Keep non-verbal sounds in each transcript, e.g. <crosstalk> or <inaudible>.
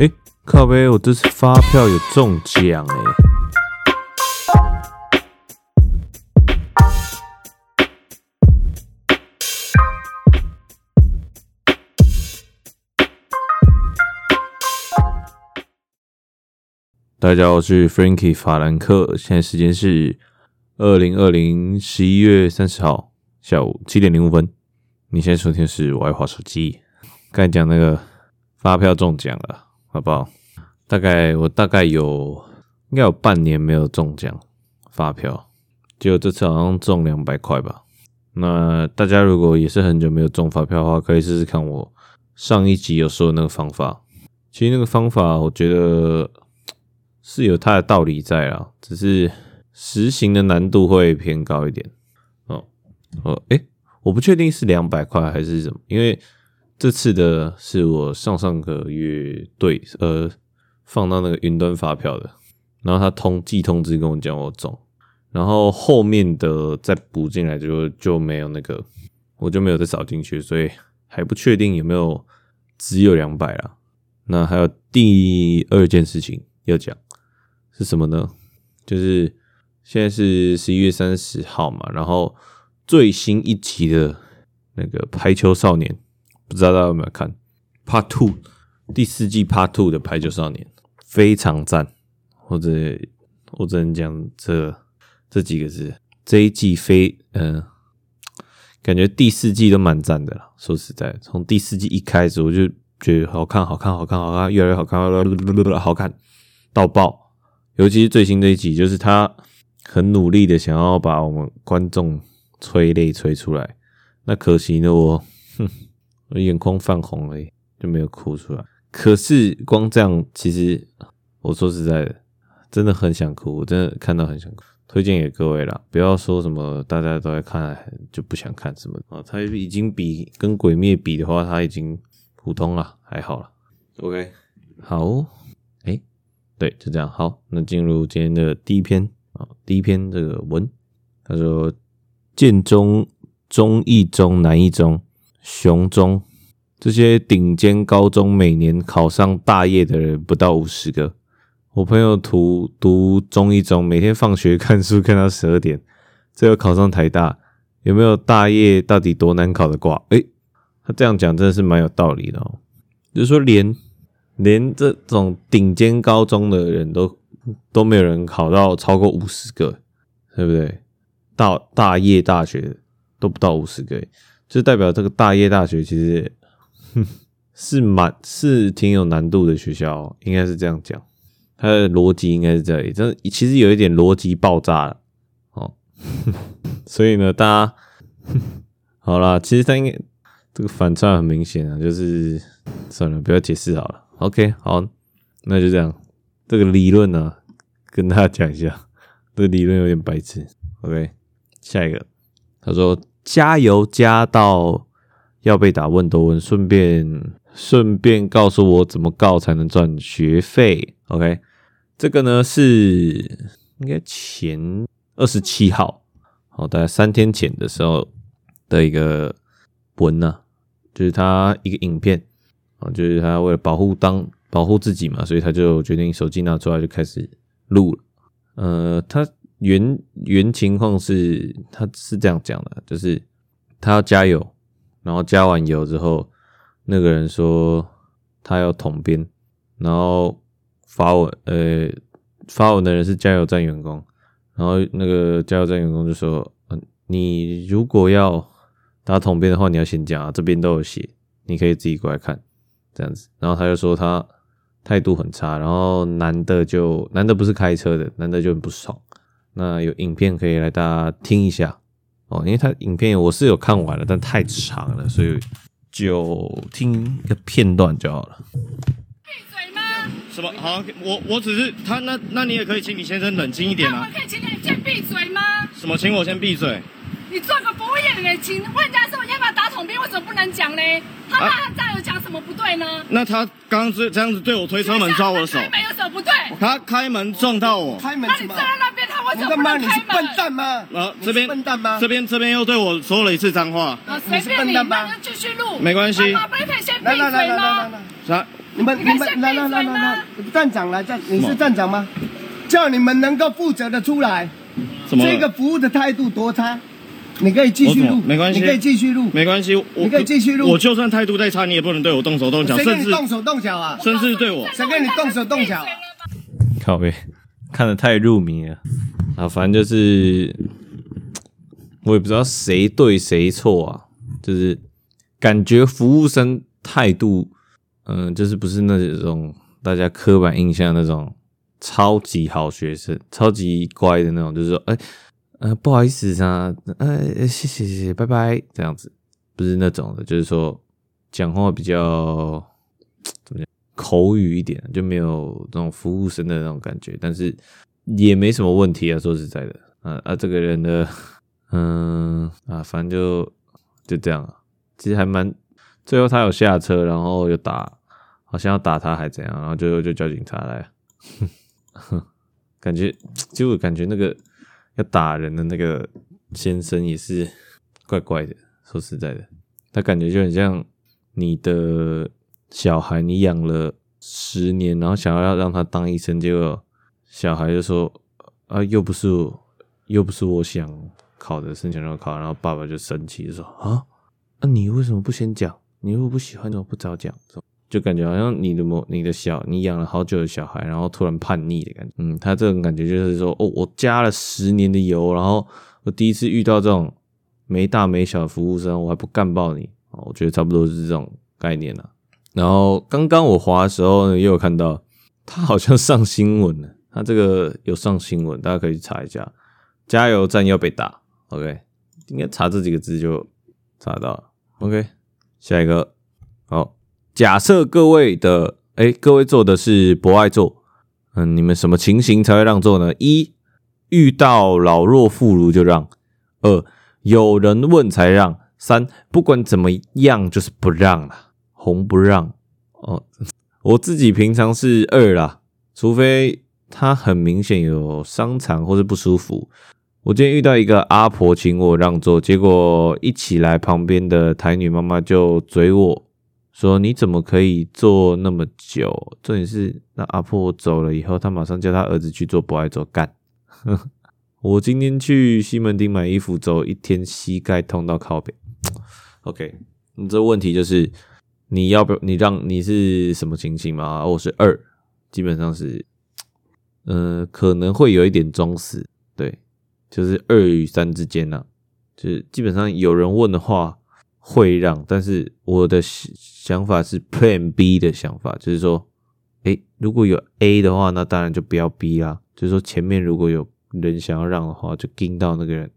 哎，靠北，我这次发票有中奖哎！大家好，我是 Frankie 法兰克，现在时间是二零二零十一月三十号下午七点零五分。你现在收听是我爱滑手机，刚才讲那个发票中奖了。好不好？大概我大概有应该有半年没有中奖发票，结果这次好像中两百块吧。那大家如果也是很久没有中发票的话，可以试试看我上一集有说的那个方法。其实那个方法我觉得是有它的道理在啊，只是实行的难度会偏高一点。哦哦，诶，我不确定是两百块还是什么，因为。这次的是我上上个月对呃放到那个云端发票的，然后他通寄通知跟我讲我中，然后后面的再补进来就就没有那个，我就没有再扫进去，所以还不确定有没有只有两百啦。那还有第二件事情要讲是什么呢？就是现在是十一月三十号嘛，然后最新一集的那个排球少年。不知道大家有没有看 Part Two 第四季 Part Two 的排球少年非常赞，或者我只能讲这这几个字，这一季非嗯、呃，感觉第四季都蛮赞的了。说实在，从第四季一开始我就觉得好看，好看，好看，好看，越来越好看，好看到爆。尤其是最新这一集，就是他很努力的想要把我们观众催泪催出来，那可惜呢，我哼。我眼眶泛红了，就没有哭出来。可是光这样，其实我说实在的，真的很想哭。我真的看到很想哭，推荐给各位啦，不要说什么大家都在看就不想看什么啊。它已经比跟鬼灭比的话，它已经普通了，还好了。OK，好，哎、欸，对，就这样。好，那进入今天的第一篇啊，第一篇这个文，他说建中、中一中、南一中。雄中这些顶尖高中，每年考上大业的人不到五十个。我朋友读读中一中，每天放学看书看到十二点，最后考上台大。有没有大业？到底多难考的挂？诶，他这样讲真的是蛮有道理的哦。就是说连，连连这种顶尖高中的人都都没有人考到超过五十个，对不对？大大业大学都不到五十个。就代表这个大业大学其实 <laughs> 是蛮是挺有难度的学校，应该是这样讲，它的逻辑应该是这里，这其实有一点逻辑爆炸了哦。<laughs> 所以呢，大家 <laughs> 好啦，其实它应该这个反差很明显啊，就是算了，不要解释好了。OK，好，那就这样，这个理论呢，跟大家讲一下，这个理论有点白痴。OK，下一个，他说。加油加到要被打问都问，顺便顺便告诉我怎么告才能赚学费。OK，这个呢是应该前二十七号，好，大概三天前的时候的一个文呢、啊，就是他一个影片啊，就是他为了保护当保护自己嘛，所以他就决定手机拿出来就开始录了。呃，他。原原情况是，他是这样讲的，就是他要加油，然后加完油之后，那个人说他要统编，然后发文，呃，发文的人是加油站员工，然后那个加油站员工就说，嗯，你如果要打统编的话，你要先讲啊，这边都有写，你可以自己过来看，这样子，然后他就说他态度很差，然后男的就男的不是开车的，男的就很不爽。那有影片可以来大家听一下哦，因为他影片我是有看完了，但太长了，所以就听一个片段就好了。闭嘴吗？什么？好，我我只是他那那你也可以请你先生冷静一点啊。我可以请你先闭嘴吗？什么？请我先闭嘴？你做个服务业的，请问人家说要不要打桶边，为什么不能讲呢？他怕他这样有讲什么不对呢？那他刚刚这这样子对我推车门抓我的手，没有什么不对？他开门撞到我，开门那你站在那边，他为什么不能开门？笨蛋吗？啊，这边笨蛋吗？这边这边又对我说了一次脏话。啊，随便你，那就继续录，没关系。宝贝可以先闭嘴吗？啥？你们你们来来来来来，站长来站，你是站长吗？叫你们能够负责的出来。什么？这个服务的态度多差？你可以继续录，没关系，你可以继续录，没关系，你可以继续录。我就算态度再差，你也不能对我动手动脚，谁跟你动手动脚啊？甚至对我，谁跟你动手动脚？靠北，看得太入迷了啊！反正就是，我也不知道谁对谁错啊，就是感觉服务生态度，嗯、呃，就是不是那种大家刻板印象那种超级好学生、超级乖的那种，就是说，哎。呃，不好意思啊，呃，谢谢谢谢，拜拜，这样子不是那种的，就是说讲话比较怎么讲，口语一点，就没有那种服务生的那种感觉，但是也没什么问题啊，说实在的，啊啊，这个人的，嗯啊，反正就就这样啊，其实还蛮，最后他有下车，然后又打，好像要打他还怎样，然后最后就叫警察来，哼哼，感觉就感觉那个。要打人的那个先生也是怪怪的，说实在的，他感觉就很像你的小孩，你养了十年，然后想要让他当医生，结果小孩就说啊，又不是，又不是我想考的，申请要考，然后爸爸就生气说啊，那你为什么不先讲？你如果不喜欢，怎么不早讲？就感觉好像你的某你的小你养了好久的小孩，然后突然叛逆的感觉。嗯，他这种感觉就是说，哦，我加了十年的油，然后我第一次遇到这种没大没小的服务生，我还不干爆你。啊，我觉得差不多是这种概念了。然后刚刚我滑的时候呢，也有看到他好像上新闻了，他这个有上新闻，大家可以去查一下。加油站要被打，OK，应该查这几个字就查到了。OK，下一个，好。假设各位的哎，各位坐的是博爱座，嗯，你们什么情形才会让座呢？一遇到老弱妇孺就让；二有人问才让；三不管怎么样就是不让了，红不让哦。我自己平常是二啦，除非他很明显有伤残或是不舒服。我今天遇到一个阿婆请我让座，结果一起来旁边的台女妈妈就嘴我。说你怎么可以坐那么久？重点是那阿婆走了以后，他马上叫他儿子去做博爱做干。<laughs> 我今天去西门町买衣服，走一天膝盖痛到靠北。OK，你这问题就是你要不你让你是什么情形嘛？我是二，基本上是，呃，可能会有一点装死，对，就是二与三之间呢、啊，就是基本上有人问的话。会让，但是我的想法是 Plan B 的想法，就是说，诶，如果有 A 的话，那当然就不要 B 啦。就是说，前面如果有人想要让的话，就盯到那个人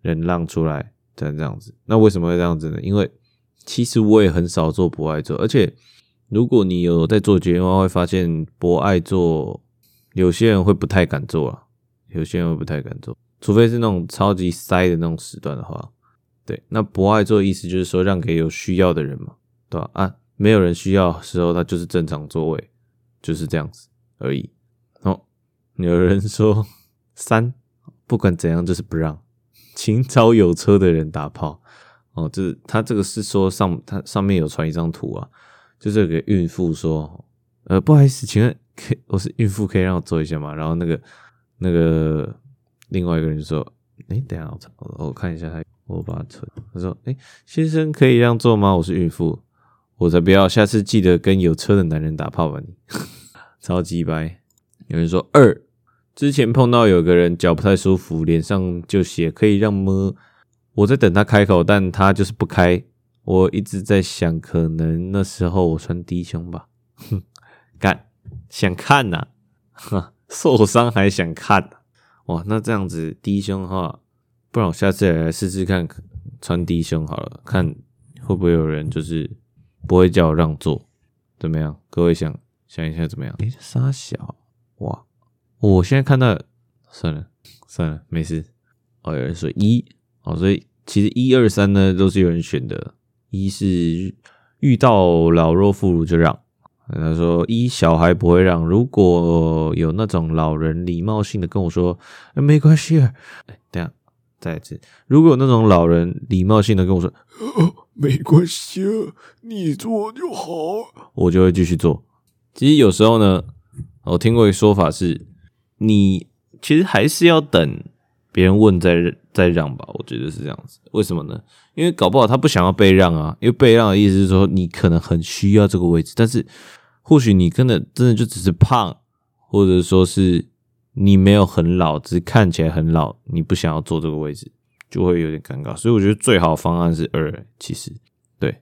人让出来，这样这样子。那为什么会这样子呢？因为其实我也很少做博爱座，而且如果你有在做捷运的话，会发现博爱座有些人会不太敢做啊，有些人会不太敢做，除非是那种超级塞的那种时段的话。对，那博爱座的意思就是说让给有需要的人嘛，对吧？啊，没有人需要时候，他就是正常座位，就是这样子而已。哦，有人说三，不管怎样就是不让，请找有车的人打炮。哦，就是他这个是说上他上面有传一张图啊，就是给孕妇说，呃，不好意思，请问可我是孕妇，可以让我坐一下吗？然后那个那个另外一个人说，诶，等一下我我看一下他。我把他存。他说：“哎、先生可以让座吗？我是孕妇，我才不要。下次记得跟有车的男人打炮吧你。<laughs> 超级掰。有人说二，之前碰到有个人脚不太舒服，脸上就写可以让摸？我在等他开口，但他就是不开。我一直在想，可能那时候我穿低胸吧。哼，<laughs> 干，想看呐、哈，受伤还想看、啊？哇，那这样子低胸的话。”不然我下次也来试试看穿低胸好了，看会不会有人就是不会叫我让座，怎么样？各位想想一下怎么样？诶，三小哇！我现在看到算了算了，没事。哦，有人说一哦，所以其实一二三呢都是有人选的。一是遇到老弱妇孺就让，他说一小孩不会让，如果有那种老人礼貌性的跟我说，没关系，哎，等下。再一次，如果有那种老人礼貌性的跟我说：“哦，没关系，你坐就好。”我就会继续做。其实有时候呢，我听过一个说法是，你其实还是要等别人问再再让吧。我觉得是这样子。为什么呢？因为搞不好他不想要被让啊。因为被让的意思是说，你可能很需要这个位置，但是或许你真的真的就只是胖，或者说是你没有很老，只是看起来很老，你不想要坐这个位置，就会有点尴尬。所以我觉得最好的方案是二，其实对。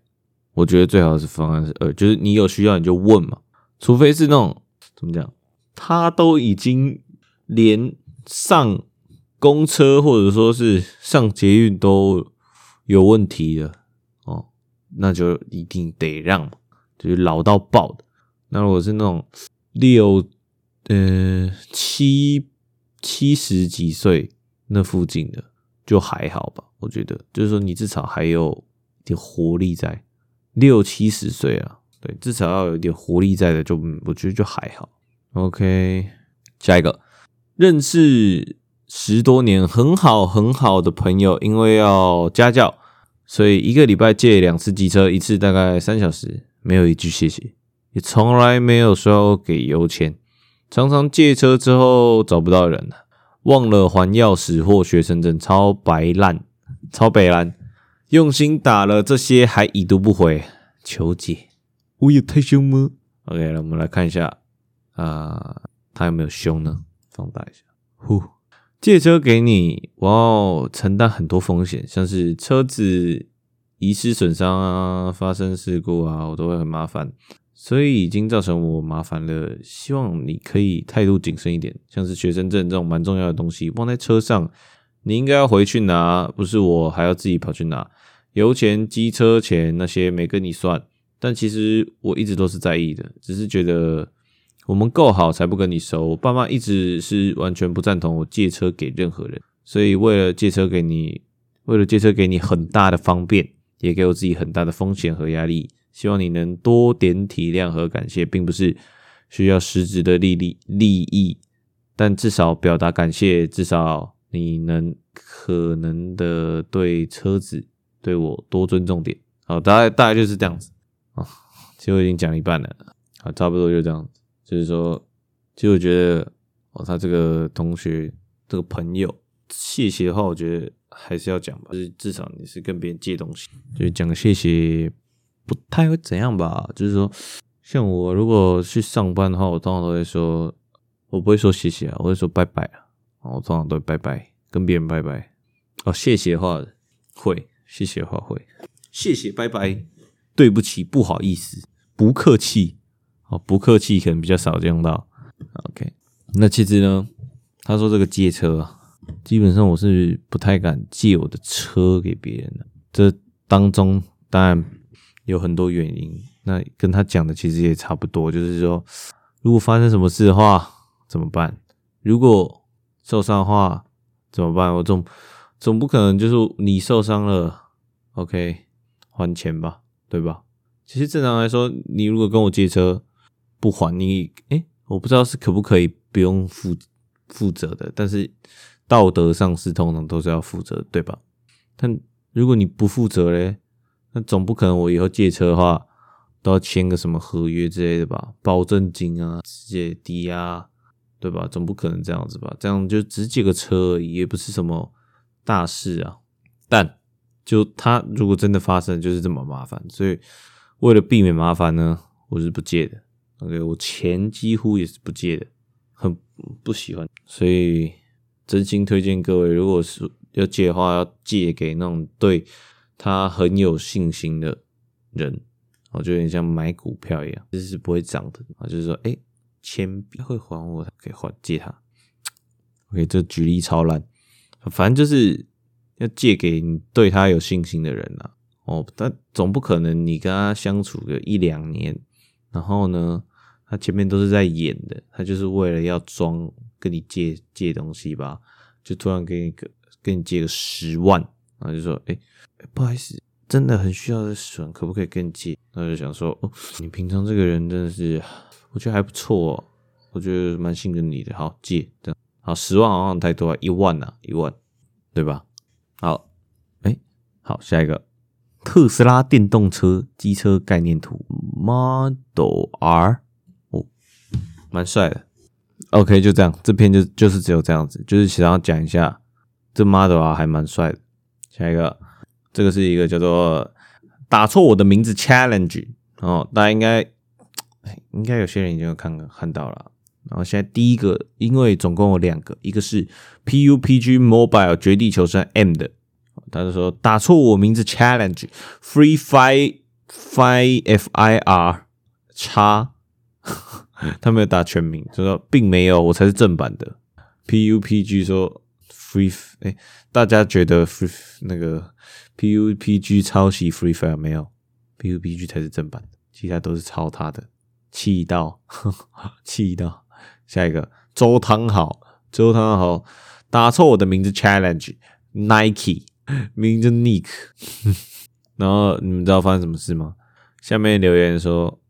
我觉得最好的是方案是二，就是你有需要你就问嘛，除非是那种怎么讲，他都已经连上公车或者说是上捷运都有问题了哦，那就一定得让嘛，就是老到爆的。那如果是那种六呃七七十几岁那附近的就还好吧，我觉得就是说你至少还有点活力在。六七十岁啊，对，至少要有一点活力在的，就我觉得就还好。OK，下一个，认识十多年很好很好的朋友，因为要家教，所以一个礼拜借两次机车，一次大概三小时，没有一句谢谢，也从来没有说给油钱，常常借车之后找不到人，忘了还钥匙或学生证，超白烂，超白烂。用心打了这些，还已读不回，求解。我有太凶吗？OK，那我们来看一下啊、呃，他有没有凶呢？放大一下。呼，借车给你，我要承担很多风险，像是车子遗失损伤啊，发生事故啊，我都会很麻烦，所以已经造成我麻烦了。希望你可以态度谨慎一点，像是学生证这种蛮重要的东西，忘在车上。你应该要回去拿，不是我还要自己跑去拿。油钱、机车钱那些没跟你算，但其实我一直都是在意的，只是觉得我们够好才不跟你收。我爸妈一直是完全不赞同我借车给任何人，所以为了借车给你，为了借车给你很大的方便，也给我自己很大的风险和压力。希望你能多点体谅和感谢，并不是需要实质的利利利益，但至少表达感谢，至少。你能可能的对车子对我多尊重点，好，大概大概就是这样子啊。其实我已经讲一半了，好，差不多就这样子。就是说，其实我觉得哦，他这个同学这个朋友，谢谢的话，我觉得还是要讲吧。就是至少你是跟别人借东西，就是讲谢谢不太会怎样吧。就是说，像我如果去上班的话，我通常都会说，我不会说谢谢啊，我会说拜拜啊。我通常都会拜拜，跟别人拜拜。哦，谢谢的话会，谢谢的话会，谢谢拜拜，对不起，不好意思，不客气。哦，不客气可能比较少用到。OK，那其实呢，他说这个借车啊，基本上我是不太敢借我的车给别人的。这当中当然有很多原因，那跟他讲的其实也差不多，就是说，如果发生什么事的话怎么办？如果受伤的话怎么办？我总总不可能就是你受伤了，OK，还钱吧，对吧？其实正常来说，你如果跟我借车不还你，诶、我不知道是可不可以不用负负责的，但是道德上是通常都是要负责，对吧？但如果你不负责嘞，那总不可能我以后借车的话都要签个什么合约之类的吧？保证金啊，直接抵押。对吧？总不可能这样子吧？这样就只借个车而已，也不是什么大事啊。但就他如果真的发生，就是这么麻烦。所以为了避免麻烦呢，我是不借的。OK，我钱几乎也是不借的，很不喜欢。所以真心推荐各位，如果是要借的话，要借给那种对他很有信心的人。我就有点像买股票一样，就是不会涨的啊。就是说，哎。钱会还我，可以还借他。OK，这举例超烂，反正就是要借给你对他有信心的人呐。哦，但总不可能你跟他相处个一两年，然后呢，他前面都是在演的，他就是为了要装跟你借借东西吧，就突然给你个跟你借个十万，然后就说，哎、不好意思，真的很需要这笋，可不可以跟你借？他就想说，哦，你平常这个人真的是。我觉得还不错哦，我觉得蛮信任你的。好，借这样，好，十万好像太多了，一万呐，一万，对吧？好，哎，好，下一个，特斯拉电动车机车概念图 Model R 哦，蛮帅的。OK，就这样，这篇就就是只有这样子，就是想要讲一下这 model R，还蛮帅的。下一个，这个是一个叫做打错我的名字 challenge 哦，大家应该应该有些人已经看看到了。然后现在第一个，因为总共有两个，一个是 PUBG Mobile 绝地求生 M 的，他就说打错我名字 challenge Free Fire Fire F I R 叉，<laughs> 他没有打全名，就说并没有，我才是正版的。PUBG 说 Free 哎，大家觉得 Free 那个 PUBG 抄袭 Free Fire 没有？PUBG 才是正版的，其他都是抄他的，气到 <laughs> 气到。下一个周汤豪，周汤豪打错我的名字，challenge Nike 名字 Nick，<laughs> 然后你们知道发生什么事吗？下面留言说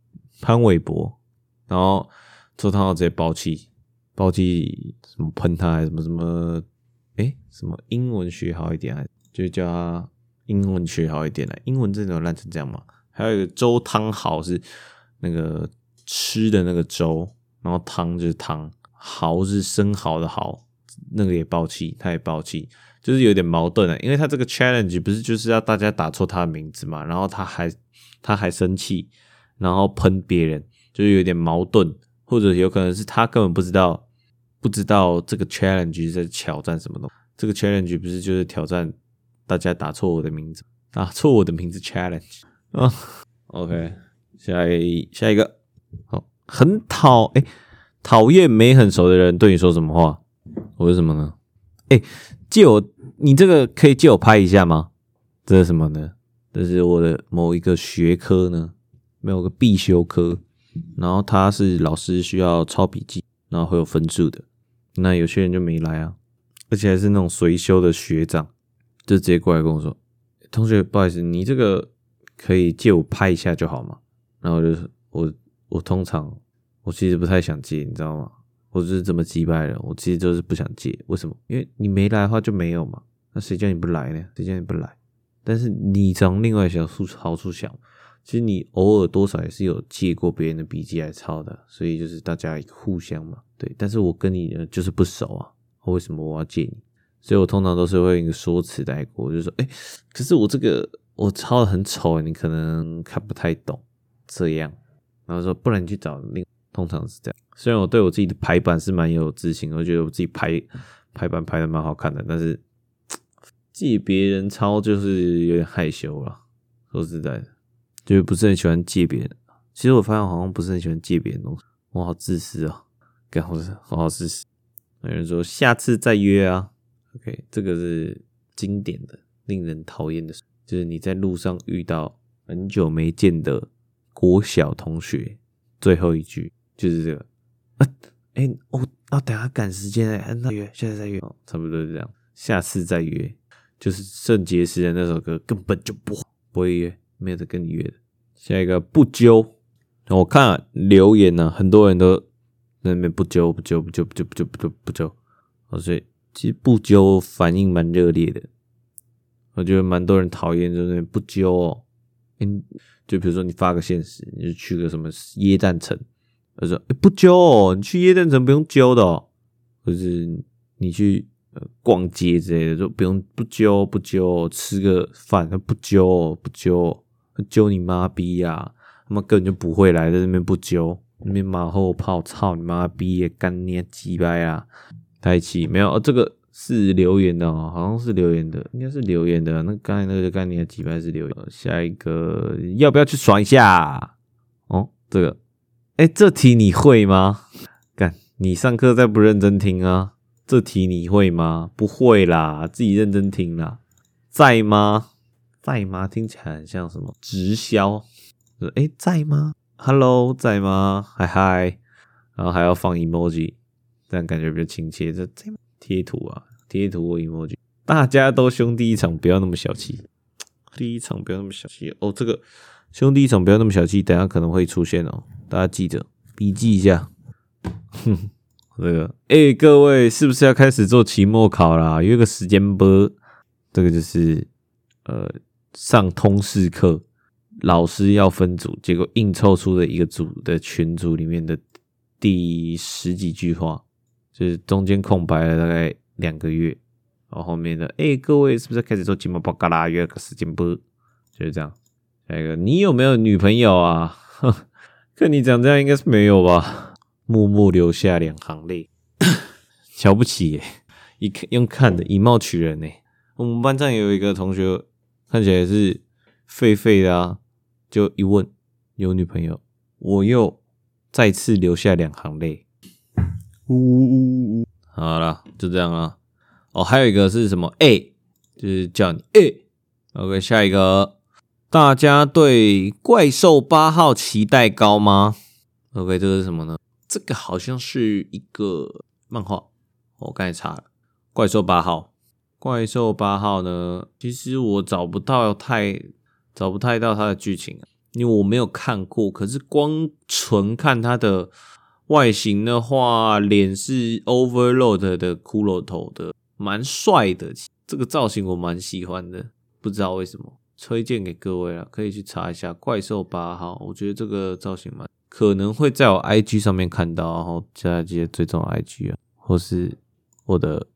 潘玮柏，然后周汤豪直接爆气，爆气什么喷他还是什么什么，什么英文学好一点啊，就叫他英文学好一点来，英文真的有烂成这样吗？还有一个周汤豪是那个吃的那个粥。然后汤就是汤，蚝是生蚝的蚝，那个也爆气，他也爆气，就是有点矛盾啊。因为他这个 challenge 不是就是要大家打错他的名字嘛，然后他还他还生气，然后喷别人，就是有点矛盾，或者有可能是他根本不知道不知道这个 challenge 在挑战什么东西。这个 challenge 不是就是挑战大家打错我的名字，打错我的名字 challenge 啊。<laughs> OK，下一下一个好。很讨哎，讨厌没很熟的人对你说什么话？我是什么呢？哎，借我，你这个可以借我拍一下吗？这是什么呢？这是我的某一个学科呢，没有个必修科，然后他是老师需要抄笔记，然后会有分数的。那有些人就没来啊，而且还是那种随修的学长，就直接过来跟我说：“同学，不好意思，你这个可以借我拍一下就好吗？”然后就是我。我通常，我其实不太想借，你知道吗？我就是这么击败的，我其实就是不想借。为什么？因为你没来的话就没有嘛。那谁叫你不来呢？谁叫你不来？但是你从另外小处好处想，其实你偶尔多少也是有借过别人的笔记来抄的，所以就是大家互相嘛。对，但是我跟你呢就是不熟啊，为什么我要借你？所以我通常都是会用一个说辞带过，我就说，哎，可是我这个我抄的很丑，你可能看不太懂，这样。然后说，不然你去找另，通常是这样。虽然我对我自己的排版是蛮有自信，我觉得我自己排排版排的蛮好看的，但是借别人抄就是有点害羞了。说实在的，就是不是很喜欢借别人。其实我发现我好像不是很喜欢借别人东西，我好自私啊！干好事，好好自私。有人说下次再约啊。OK，这个是经典的，令人讨厌的，就是你在路上遇到很久没见的。国小同学最后一句就是这个，啊，哎、哦，那、哦、等下赶时间哎，那约，现在再约，哦，差不多是这样，下次再约，就是圣结石的那首歌根本就不不会约，没有得跟你约的。下一个不揪，我看、留言呢、很多人都在那边不揪不揪不揪不揪不揪不揪不揪，所以其实不揪反应蛮热烈的，我觉得蛮多人讨厌就是不揪哦，嗯。就比如说你发个现实，你就去个什么耶诞城，他说、欸、不揪哦，你去耶诞城不用揪的哦，或是你去逛街之类的，就不用不揪不揪，吃个饭他不揪不揪，揪你妈逼呀！他妈根本就不会来，在那边不揪，你马后炮，操你妈逼，也干你鸡掰啊！太气没有、哦、这个。是留言的哦，好像是留言的，应该是留言的。那刚才那个概念几排是留言。下一个要不要去爽一下？哦，这个，哎，这题你会吗？干，你上课再不认真听啊？这题你会吗？不会啦，自己认真听啦。在吗？在吗？听起来很像什么直销？哎，在吗？Hello，在吗？嗨嗨，然后还要放 emoji，这样感觉比较亲切。这在吗？贴图啊。贴图或 emoji，大家都兄弟一场，不要那么小气。第一场不要那么小气哦，这个兄弟一场不要那么小气，等下可能会出现哦，大家记着笔记一下。哼，这个哎、各位是不是要开始做期末考啦？约个时间啵，这个就是呃上通识课，老师要分组，结果硬凑出的一个组的群组里面的第十几句话，就是中间空白了大概两个月，然后后面的哎、各位是不是开始做金毛包嘎啦？约个时间不？就是这样。下一个，你有没有女朋友啊？哼，看你长这样，应该是没有吧？默默流下两行泪，瞧不起耶，一看用看的以貌取人呢。我们班上有一个同学，看起来是废废的啊，就一问有女朋友，我又再次流下两行泪。呜呜呜！好了，就这样啊。哦，还有一个是什么？哎，就是叫你哎。OK，下一个，大家对怪兽八号期待高吗？OK，这个是什么呢？这个好像是一个漫画，我刚才查了，怪兽八号。怪兽八号呢？其实我找不到太找不太到它的剧情，因为我没有看过。可是光纯看它的外形的话，脸是 Overload 的骷髅头的，蛮帅的。这个造型我蛮喜欢的，不知道为什么，推荐给各位了，可以去查一下怪兽八号。我觉得这个造型蛮可能会在我 IG 上面看到，然后大家记得追踪 IG 啊，或是我的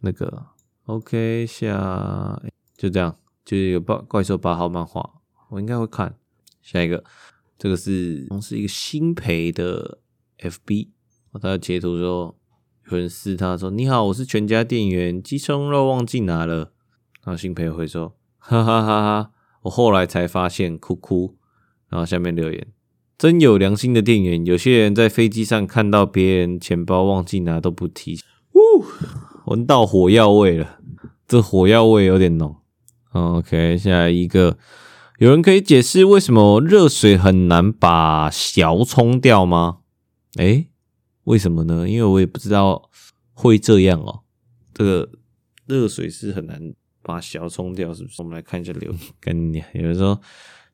那个。OK，下就这样，就是有怪怪兽八号漫画，我应该会看。下一个，这个是是一个新培的 FB，他截图说有人私他说：“你好，我是全家店员，鸡胸肉忘记拿了。”然后新培会说：“哈哈哈哈，我后来才发现，哭哭。”然后下面留言：“真有良心的店员，有些人在飞机上看到别人钱包忘记拿都不提。”呜闻到火药味了，这火药味有点浓。OK，下一个，有人可以解释为什么热水很难把小冲掉吗？诶，为什么呢？因为我也不知道会这样哦。这个热水是很难把小冲掉，是不是？我们来看一下留言。跟有人说，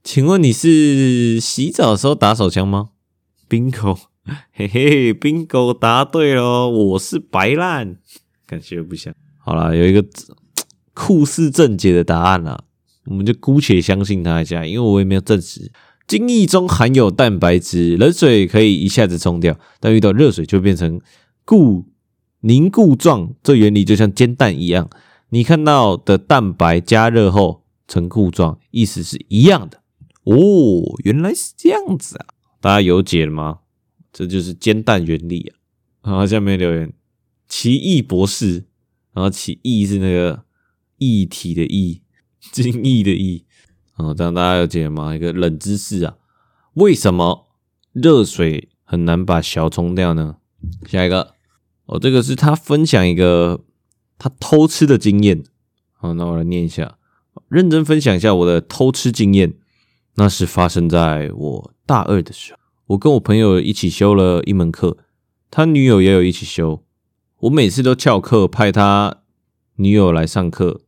请问你是洗澡的时候打手枪吗？Bingo，<laughs> 嘿嘿，Bingo 答对了，我是白烂。感觉不像。好啦，有一个字酷似正解的答案啦，我们就姑且相信他一下，因为我也没有证实。精液中含有蛋白质，冷水可以一下子冲掉，但遇到热水就变成固凝固状。这原理就像煎蛋一样，你看到的蛋白加热后成固状，意思是一样的。哦，原来是这样子啊！大家有解了吗？这就是煎蛋原理啊！好，下面留言。奇异博士，然后奇异是那个液体的液，<laughs> 精液的液，哦，这样大家有解吗？一个冷知识啊，为什么热水很难把小冲掉呢？下一个，哦，这个是他分享一个他偷吃的经验，好，那我来念一下，认真分享一下我的偷吃经验。那是发生在我大二的时候，我跟我朋友一起修了一门课，他女友也有一起修。我每次都翘课派他女友来上课，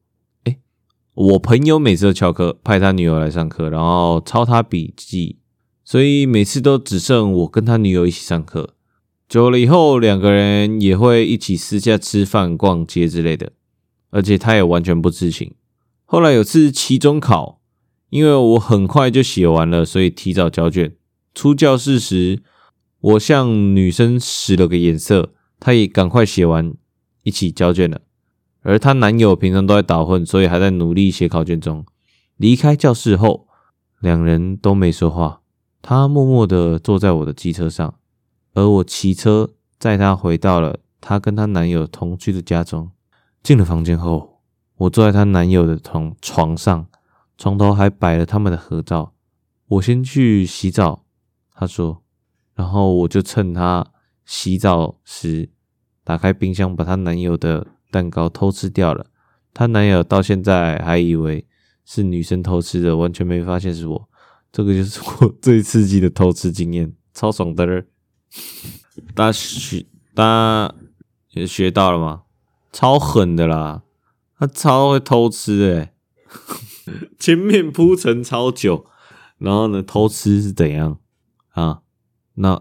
我朋友每次都翘课派他女友来上课，然后抄他笔记，所以每次都只剩我跟他女友一起上课。久了以后，两个人也会一起私下吃饭、逛街之类的，而且他也完全不知情。后来有次期中考，因为我很快就写完了，所以提早交卷。出教室时，我向女生使了个眼色。她也赶快写完，一起交卷了。而她男友平常都在打混，所以还在努力写考卷中。离开教室后，两人都没说话。她默默地坐在我的机车上，而我骑车载她回到了她跟她男友同居的家中。进了房间后，我坐在她男友的床床上，床头还摆了他们的合照。我先去洗澡，她说，然后我就趁她洗澡时。打开冰箱，把她男友的蛋糕偷吃掉了。她男友到现在还以为是女生偷吃的，完全没发现是我。这个就是我 <laughs> 最刺激的偷吃经验，超爽的。大家学，大家也学到了吗？超狠的啦，他超会偷吃诶、<laughs> 前面铺陈超久，然后呢，偷吃是怎样啊？那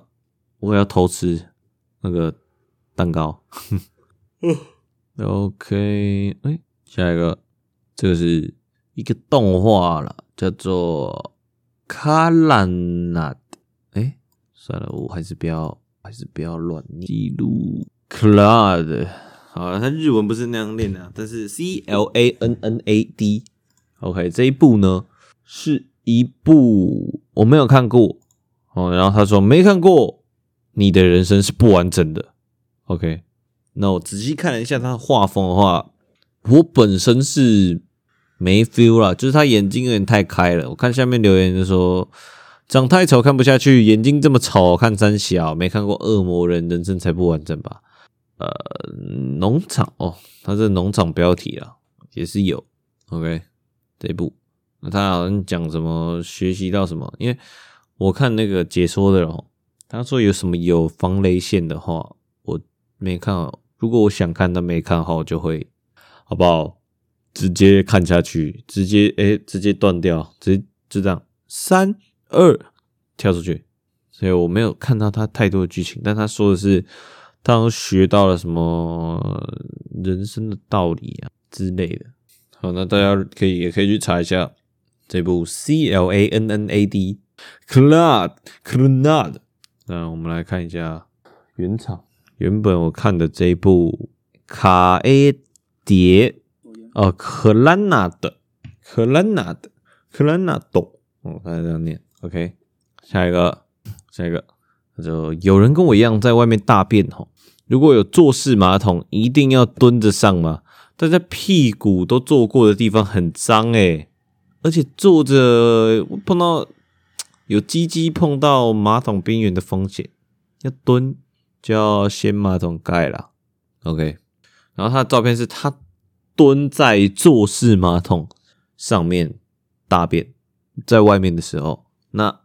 我要偷吃那个。蛋糕 <laughs>，OK，哎，下一个，这个是一个动画了，叫做《卡兰纳》。哎，算了，我还是不要还是不要乱念。记录 Cloud，好了，它日文不是那样念的，啊，但是 C L A N N A D。OK，这一部呢是一部我没有看过哦，然后他说没看过，你的人生是不完整的。OK，那我仔细看了一下他的画风的话，我本身是没 feel 啦，就是他眼睛有点太开了。我看下面留言就说。长太丑看不下去，眼睛这么丑看三小，没看过恶魔人，人生才不完整吧？呃，农场哦，他是农场标题啊，也是有。OK，这一部，那他好像讲什么学习到什么？因为我看那个解说的哦，他说有什么有防雷线的话，我没看好。如果我想看但没看好，就会好不好？直接看下去，直接诶、欸，直接断掉，直接就这样三。二跳出去，所以我没有看到他太多的剧情，但他说的是，他学到了什么人生的道理啊之类的。好，那大家可以也可以去查一下这部 C L A N N A D Clannad Clannad。那我们来看一下原厂，原本我看的这一部卡 A 蝶哦，克兰纳的克兰纳的克兰纳懂，我看这样念。OK，下一个，下一个，就有人跟我一样在外面大便吼。如果有坐式马桶，一定要蹲着上吗？大家屁股都坐过的地方很脏诶，而且坐着碰到有鸡鸡碰到马桶边缘的风险，要蹲叫掀马桶盖啦。OK，然后他的照片是他蹲在坐式马桶上面大便，在外面的时候。那，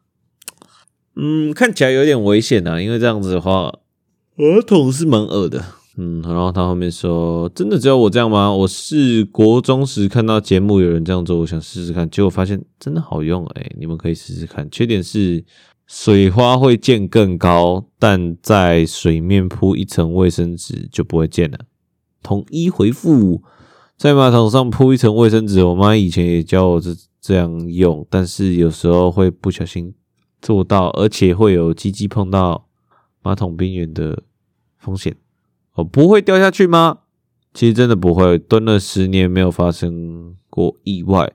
嗯，看起来有点危险啊，因为这样子的话，马桶是蛮恶的。嗯，然后他后面说：“真的只有我这样吗？我是国中时看到节目有人这样做，我想试试看，结果发现真的好用哎，你们可以试试看。缺点是水花会溅更高，但在水面铺一层卫生纸就不会溅了。统一回复，在马桶上铺一层卫生纸，我妈以前也教我这。”这样用，但是有时候会不小心做到，而且会有鸡鸡碰到马桶边缘的风险。哦，不会掉下去吗？其实真的不会，蹲了十年没有发生过意外。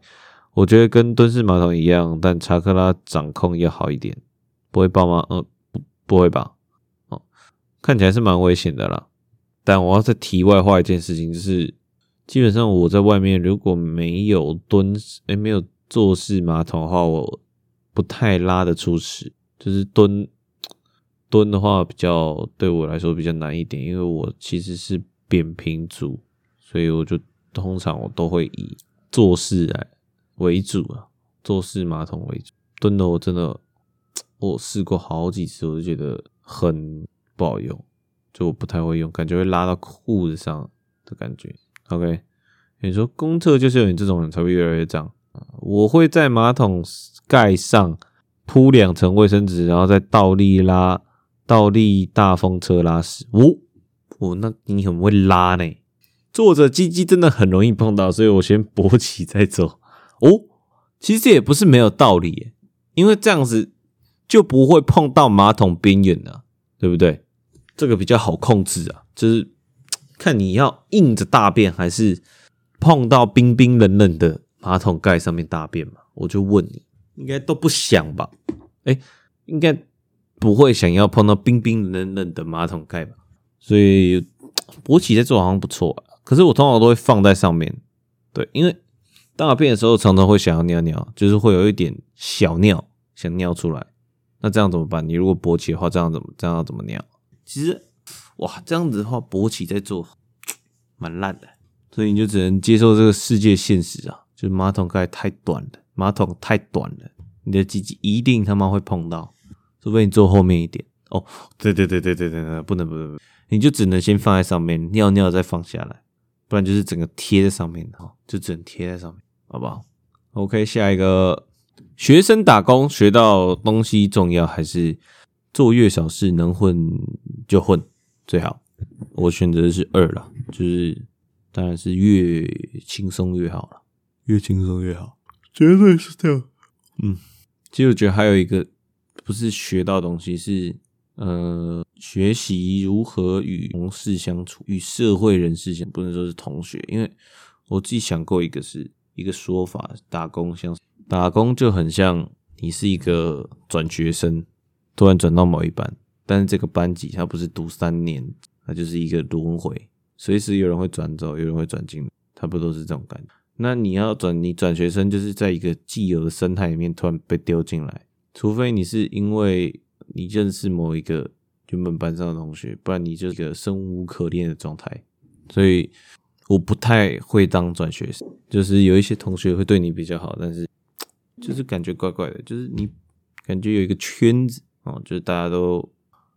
我觉得跟蹲式马桶一样，但查克拉掌控要好一点。不会爆吗？嗯，不，不会吧？哦，看起来是蛮危险的啦。但我要再题外话一件事情，就是基本上我在外面如果没有蹲，诶，没有。坐式马桶的话，我不太拉得出屎，就是蹲蹲的话比较对我来说比较难一点，因为我其实是扁平足，所以我就通常我都会以坐式来为主啊，坐式马桶为主。蹲的我真的我试过好几次，我就觉得很不好用，就我不太会用，感觉会拉到裤子上的感觉。OK，你说公厕就是有你这种人才会越来越脏。我会在马桶盖上铺两层卫生纸，然后再倒立拉，倒立大风车拉屎。哦，哦，那你很会拉呢。坐着鸡鸡真的很容易碰到，所以我先勃起再走。哦，其实也不是没有道理，因为这样子就不会碰到马桶边缘了，对不对？这个比较好控制啊，就是看你要硬着大便，还是碰到冰冰冷冷的。马桶盖上面大便嘛，我就问你，应该都不想吧？哎、应该不会想要碰到冰冰冷冷的马桶盖吧？所以勃起在做好像不错啊。可是我通常都会放在上面，对，因为大便的时候常常会想要尿尿，就是会有一点小尿想尿出来，那这样怎么办？你如果勃起的话，这样怎么这样要怎么尿？其实哇，这样子的话勃起在做蛮烂的，所以你就只能接受这个世界现实啊。就是马桶盖太短了，马桶太短了，你的鸡鸡一定他妈会碰到，除非你坐后面一点哦。对对对对对对，不能不能不能，你就只能先放在上面尿尿再放下来，不然就是整个贴在上面哈，就只能贴在上面，好不好？OK，下一个学生打工学到东西重要还是做越少事能混就混最好？我选择的是二了，就是当然是越轻松越好了。越轻松越好，绝对是这样。嗯，其实我觉得还有一个不是学到东西，是呃，学习如何与同事相处，与社会人士相，不能说是同学，因为我自己想过一个是一个说法，打工像打工就很像你是一个转学生，突然转到某一班，但是这个班级它不是读三年，它就是一个轮回，随时有人会转走，有人会转进，差不多是这种感觉。那你要转，你转学生就是在一个既有的生态里面突然被丢进来，除非你是因为。你认识某一个原本班上的同学，不然你就是一个生无可恋的状态。所以我不太会当转学生，就是有一些同学会对你比较好，但是就是感觉怪怪的，就是你感觉有一个圈子哦，就是大家都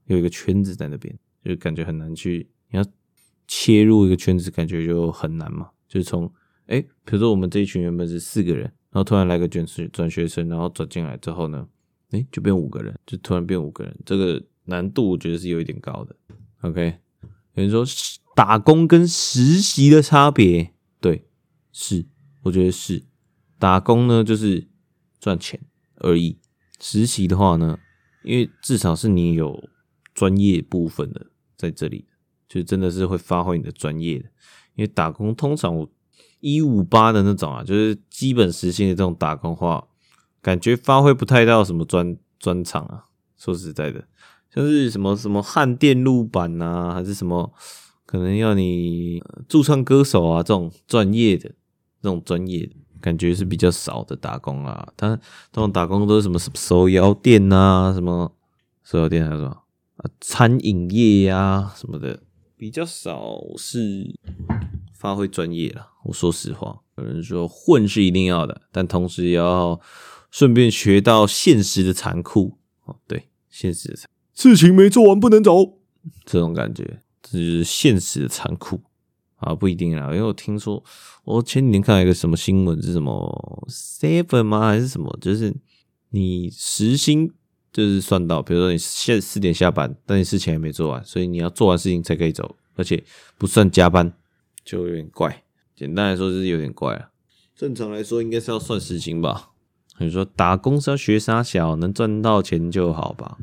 有一个圈子在那边，就感觉很难去。你要切入一个圈子，感觉就很难嘛。就是从哎，比如说我们这一群原本是四个人，然后突然来个转学转学生，然后转进来之后呢？哎，就变五个人，就突然变五个人，这个难度我觉得是有一点高的。OK，有人说打工跟实习的差别，对，是，我觉得是，打工呢就是赚钱而已，实习的话呢，因为至少是你有专业部分的在这里，就真的是会发挥你的专业的。因为打工通常我一五八的那种啊，就是基本实薪的这种打工话。感觉发挥不太到什么专专长啊，说实在的，像是什么什么焊电路板啊，还是什么可能要你驻唱歌手啊这种专业的，这种专业的感觉是比较少的打工啊。他这种打工都是什么什么手摇店啊，什么手摇店还是什么啊，餐饮业呀、啊、什么的，比较少是发挥专业了。我说实话，有人说混是一定要的，但同时也要。顺便学到现实的残酷哦，对，现实的残酷，事情没做完不能走，这种感觉，这就是现实的残酷啊，不一定啦，因为我听说，我前几天看了一个什么新闻，是什么 seven 吗？还是什么？就是你时薪就是算到，比如说你现四点下班，但你事情还没做完，所以你要做完事情才可以走，而且不算加班，就有点怪。简单来说就是有点怪啊，正常来说应该是要算时薪吧。你说打工是要学啥小，能赚到钱就好吧？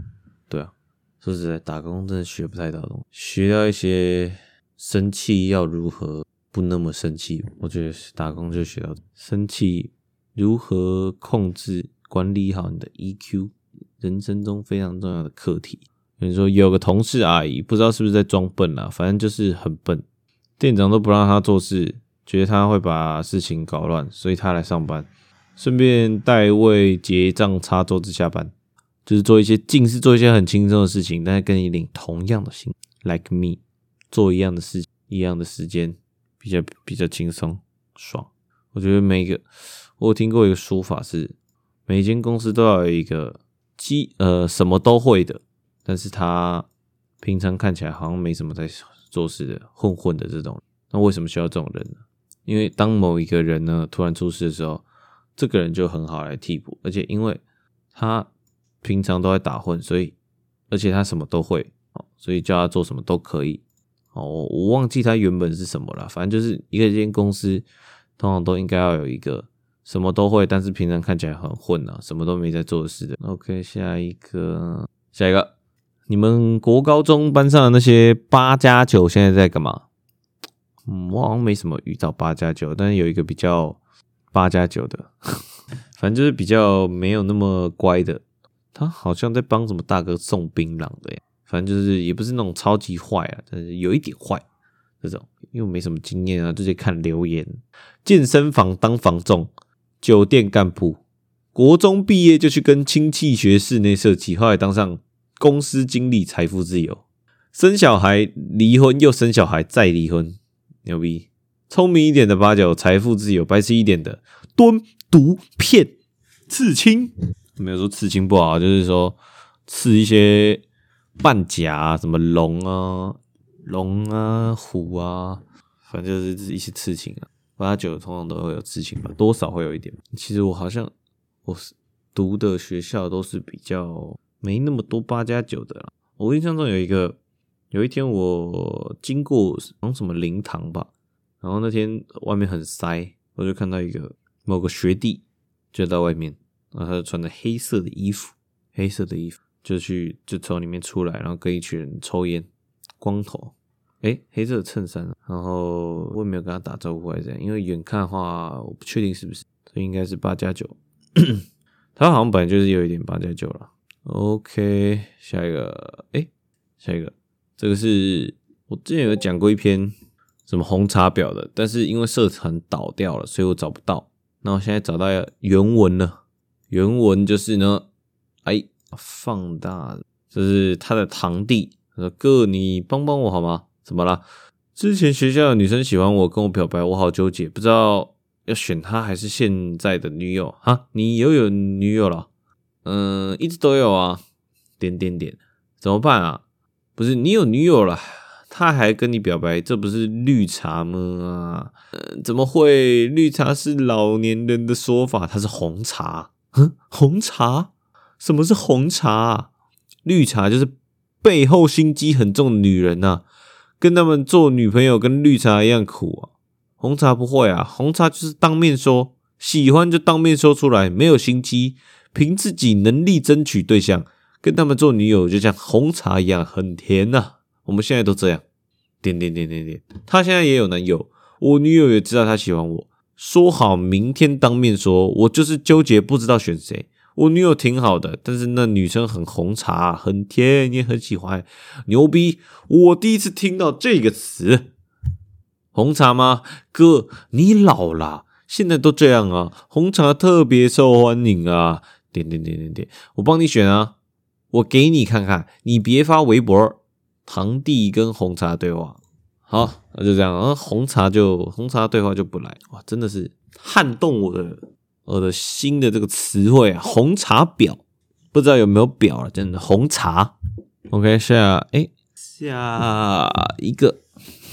对啊，说实在，打工真的学不太到东西，学到一些生气要如何不那么生气。我觉得打工就学到生气如何控制管理好你的 EQ，人生中非常重要的课题。你说有个同事阿姨，不知道是不是在装笨啊，反正就是很笨，店长都不让他做事，觉得他会把事情搞乱，所以他来上班。顺便代位结账、擦桌子、下班，就是做一些尽是做一些很轻松的事情，但是跟你领同样的薪，like me，做一样的事，一样的时间，比较比较轻松爽。我觉得每个我听过一个说法是，每间公司都要有一个基呃什么都会的，但是他平常看起来好像没什么在做事的混混的这种，那为什么需要这种人呢？因为当某一个人呢突然出事的时候。这个人就很好来替补，而且因为他平常都在打混，所以而且他什么都会，所以叫他做什么都可以。哦，我忘记他原本是什么了，反正就是一个间公司通常都应该要有一个什么都会，但是平常看起来很混啊，什么都没在做事的。OK，下一个，下一个，你们国高中班上的那些八加九现在在干嘛？嗯，我好像没什么遇到八加九，但是有一个比较。八加九的，反正就是比较没有那么乖的。他好像在帮什么大哥送槟榔的呀。反正就是也不是那种超级坏啊，但是有一点坏这种。因为没什么经验啊，直接看留言。健身房当房仲，酒店干部，国中毕业就去跟亲戚学室内设计，后来当上公司经理，财富自由。生小孩，离婚又生小孩，再离婚，牛逼。聪明一点的八九，财富自由；白痴一点的蹲毒骗刺青。没有说刺青不好，就是说刺一些半甲啊，什么龙啊、龙啊、虎啊，反正就是一些刺青啊。八九通常都会有刺青吧，多少会有一点。其实我好像我是读的学校都是比较没那么多八加九的啦。我印象中有一个，有一天我经过从什么灵堂吧。然后那天外面很塞，我就看到一个某个学弟就在外面，然后他就穿着黑色的衣服，黑色的衣服就去就从里面出来，然后跟一群人抽烟，光头，诶，黑色的衬衫，然后我也没有跟他打招呼还是怎样，因为远看的话我不确定是不是，这应该是八加九，<clears throat> 他好像本来就是有一点八加九了。OK，下一个，诶，下一个，这个是我之前有讲过一篇什么红茶婊的，但是因为社团倒掉了，所以我找不到。那我现在找到原文了，原文就是呢，哎。放大，这是他的堂弟。他说：“哥，你帮帮我好吗？怎么了？之前学校的女生喜欢我，跟我表白，我好纠结，不知道要选他还是现在的女友。哈，你又有女友了？嗯，一直都有啊。点点点，怎么办啊？不是你有女友了，他还跟你表白，这不是绿茶吗？嗯，怎么会？绿茶是老年人的说法，它是红茶。哼，红茶。”什么是红茶啊？绿茶就是背后心机很重的女人呐、跟他们做女朋友跟绿茶一样苦啊。红茶不会啊，红茶就是当面说喜欢就当面说出来，没有心机，凭自己能力争取对象，跟他们做女友就像红茶一样很甜呐、我们现在都这样，点点点点点。他现在也有男友，我女友也知道他喜欢我，说好明天当面说，我就是纠结不知道选谁。我女友挺好的，但是那女生很红茶，很甜，你也很喜欢，牛逼！我第一次听到这个词，红茶吗？哥，你老了，现在都这样啊，红茶特别受欢迎啊！点点点点点，我帮你选啊，我给你看看，你别发微博。堂弟跟红茶对话，好，那就这样啊，红茶就红茶对话就不来，哇，真的是撼动我的。我的新的这个词汇啊，红茶婊，不知道有没有婊了？真的红茶。OK，下哎下一个，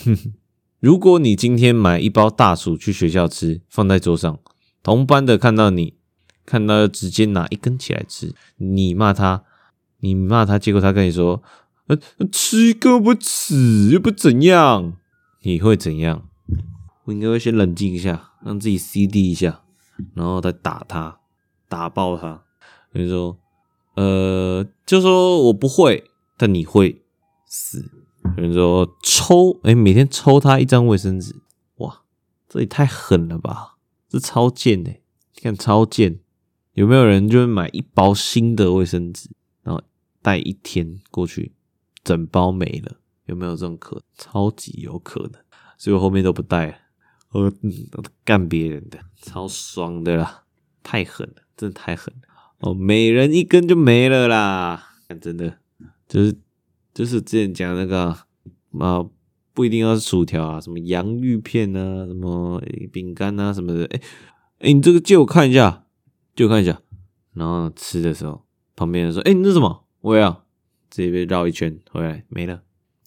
哼哼，如果你今天买一包大薯去学校吃，放在桌上，同班的看到你，看到直接拿一根起来吃，你骂他，你骂他，结果他跟你说，呃，吃一个不吃又不怎样，你会怎样？我应该会先冷静一下，让自己 CD 一下。然后再打他，打爆他。比如说，呃，就说我不会，但你会死。比如说抽，哎，每天抽他一张卫生纸，哇，这也太狠了吧！这超贱哎，你看超贱。有没有人就会买一包新的卫生纸，然后带一天过去，整包没了？有没有这种可能？超级有可能，所以我后面都不带了。呃，干别人的超爽的啦，太狠了，真的太狠了哦！每人一根就没了啦，真的就是就是之前讲那个啊，不一定要是薯条啊，什么洋芋片啊，什么饼干啊什么的，哎哎，你这个借我看一下，借我看一下，然后吃的时候，旁边人说，哎，你这什么？我要直接被绕一圈回来没了。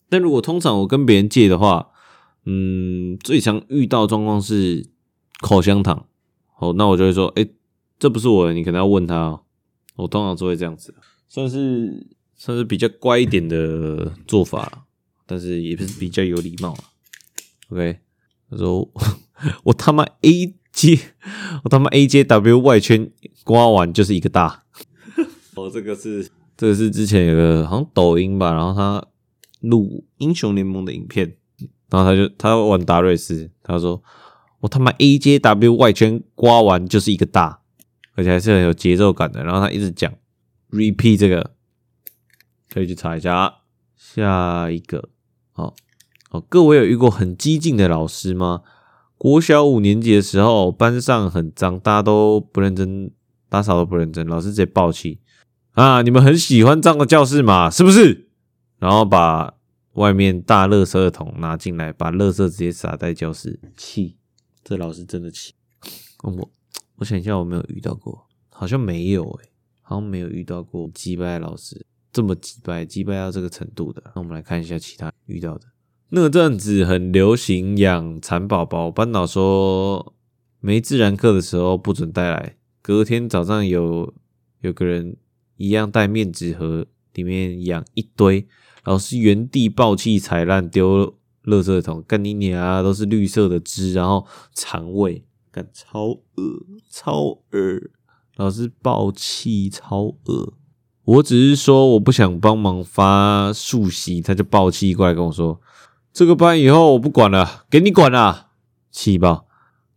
但如果通常我跟别人借的话，嗯，最常遇到状况是口香糖，哦，那我就会说，哎、欸，这不是我的，你可能要问他哦。我通常都会这样子，算是算是比较乖一点的做法，但是也不是比较有礼貌。OK，他说 <laughs> 我他妈 A J，我他妈 A J W 外圈刮完就是一个大。<laughs> 哦，这个是这个是之前有个好像抖音吧，然后他录英雄联盟的影片。然后他就他玩达瑞斯，他说我他妈 A J W 外圈刮完就是一个大，而且还是很有节奏感的。然后他一直讲 repeat 这个，可以去查一下。下一个，好，好，各位有遇过很激进的老师吗？国小五年级的时候，班上很脏，大家都不认真，打扫都不认真，老师直接爆气啊！你们很喜欢脏的教室嘛？是不是？然后把。外面大垃圾桶拿进来，把垃圾直接撒在教室，气！这老师真的气。我我想一下，我没有遇到过，好像没有诶、欸，好像没有遇到过击败老师这么击败，击败到这个程度的。那我们来看一下其他遇到的。那阵子很流行养蚕宝宝，班导说没自然课的时候不准带来，隔天早上有有个人一样带面纸盒，里面养一堆。老师原地爆气，踩烂丢垃圾桶，干你娘啊！都是绿色的汁，然后肠胃干超恶超恶，老师爆气超恶我只是说我不想帮忙发数息，他就爆气过来跟我说：“这个班以后我不管了，给你管了。”气爆！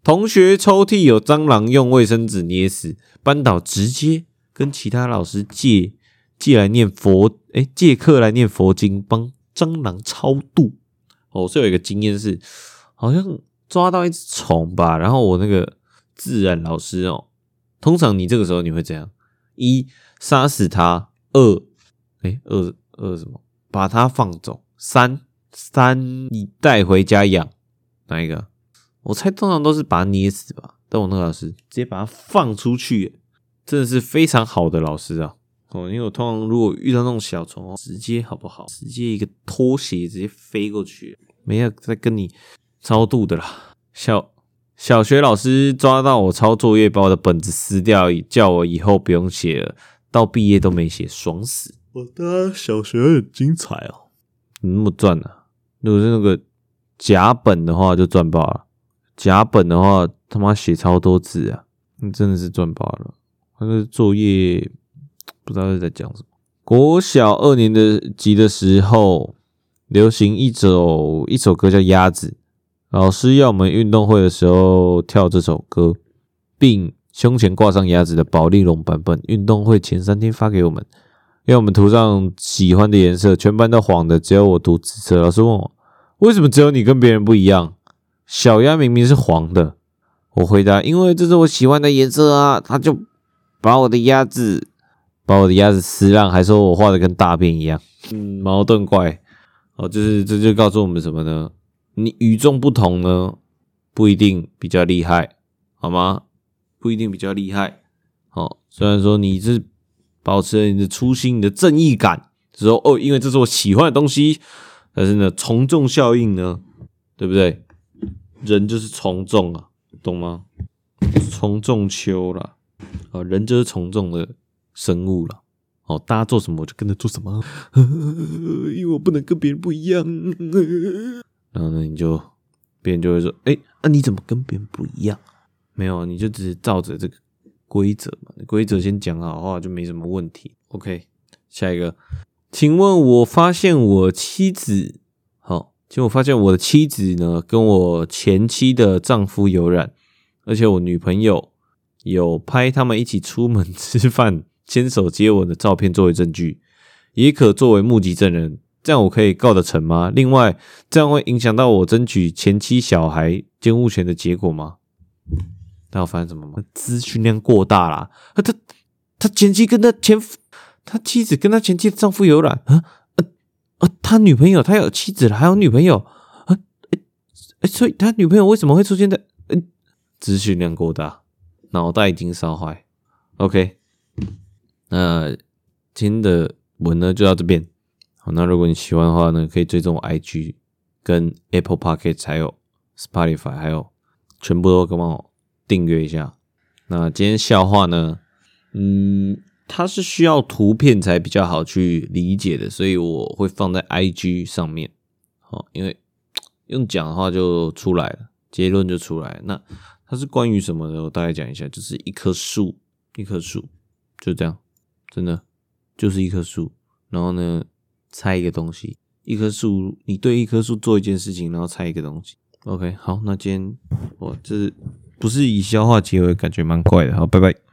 同学抽屉有蟑螂，用卫生纸捏死。班导直接跟其他老师借借来念佛，诶、欸、借课来念佛经，帮蟑螂超度。哦，我是有一个经验是，好像抓到一只虫吧，然后我那个自然老师哦，通常你这个时候你会怎样？一杀死它，二诶二二什么？把它放走。三三你带回家养，哪一个？我猜通常都是把它捏死吧。但我那个老师直接把它放出去，真的是非常好的老师啊！哦，因为我通常如果遇到那种小虫，直接好不好？直接一个拖鞋直接飞过去，没有再跟你超度的啦。小小学老师抓到我抄作业，把我的本子撕掉，叫我以后不用写了，到毕业都没写，爽死！我的小学很精彩哦，你那么赚啊？如果是那个甲本的话，就赚爆了。甲本的话，他妈写超多字啊！你真的是赚爆了。那个作业不知道是在讲什么。国小二年的级的时候，流行一首一首歌叫《鸭子》，老师要我们运动会的时候跳这首歌，并胸前挂上鸭子的宝丽龙版本。运动会前三天发给我们，要我们涂上喜欢的颜色，全班都黄的，只有我涂紫色。老师问我，为什么只有你跟别人不一样？小鸭明明是黄的，我回答：因为这是我喜欢的颜色啊！他就把我的鸭子，把我的鸭子撕烂，还说我画的跟大便一样，嗯，<laughs> 矛盾怪。哦，就是这就告诉我们什么呢？你与众不同呢，不一定比较厉害，好吗？不一定比较厉害。哦，虽然说你是保持了你的初心、你的正义感，说哦，因为这是我喜欢的东西，但是呢，从众效应呢，对不对？人就是从众啊，懂吗？从众秋啦，啊，人就是从众的生物了。哦，大家做什么我就跟着做什么，<laughs> 因为我不能跟别人不一样。<laughs> 然后呢，你就别人就会说：“哎、那、啊、你怎么跟别人不一样？”没有，你就只是照着这个规则嘛，规则先讲好话就没什么问题。OK，下一个，请问我发现我妻子。结果我发现我的妻子呢，跟我前妻的丈夫有染，而且我女朋友有拍他们一起出门吃饭、牵手接吻的照片作为证据，也可作为目击证人。这样我可以告得成吗？另外，这样会影响到我争取前妻小孩监护权的结果吗？那我发现什么吗？资讯量过大啦！他他前妻跟他前夫，他妻子跟他前妻的丈夫有染啊！啊，他女朋友，他有妻子了，还有女朋友啊？哎哎，所以他女朋友为什么会出现在？嗯，资讯量过大，脑袋已经烧坏。OK，那今天的文呢就到这边。好，那如果你喜欢的话呢，可以追踪我 IG 跟 Apple Pocket，还有 Spotify，还有全部都帮我订阅一下。那今天笑话呢？嗯。它是需要图片才比较好去理解的，所以我会放在 IG 上面。好，因为用讲的话就出来了，结论就出来。那它是关于什么的？我大概讲一下，就是一棵树，一棵树，就这样，真的就是一棵树。然后呢，猜一个东西，一棵树，你对一棵树做一件事情，然后猜一个东西。OK，好，那今天我这是不是以消化结尾，感觉蛮怪的。好，拜拜。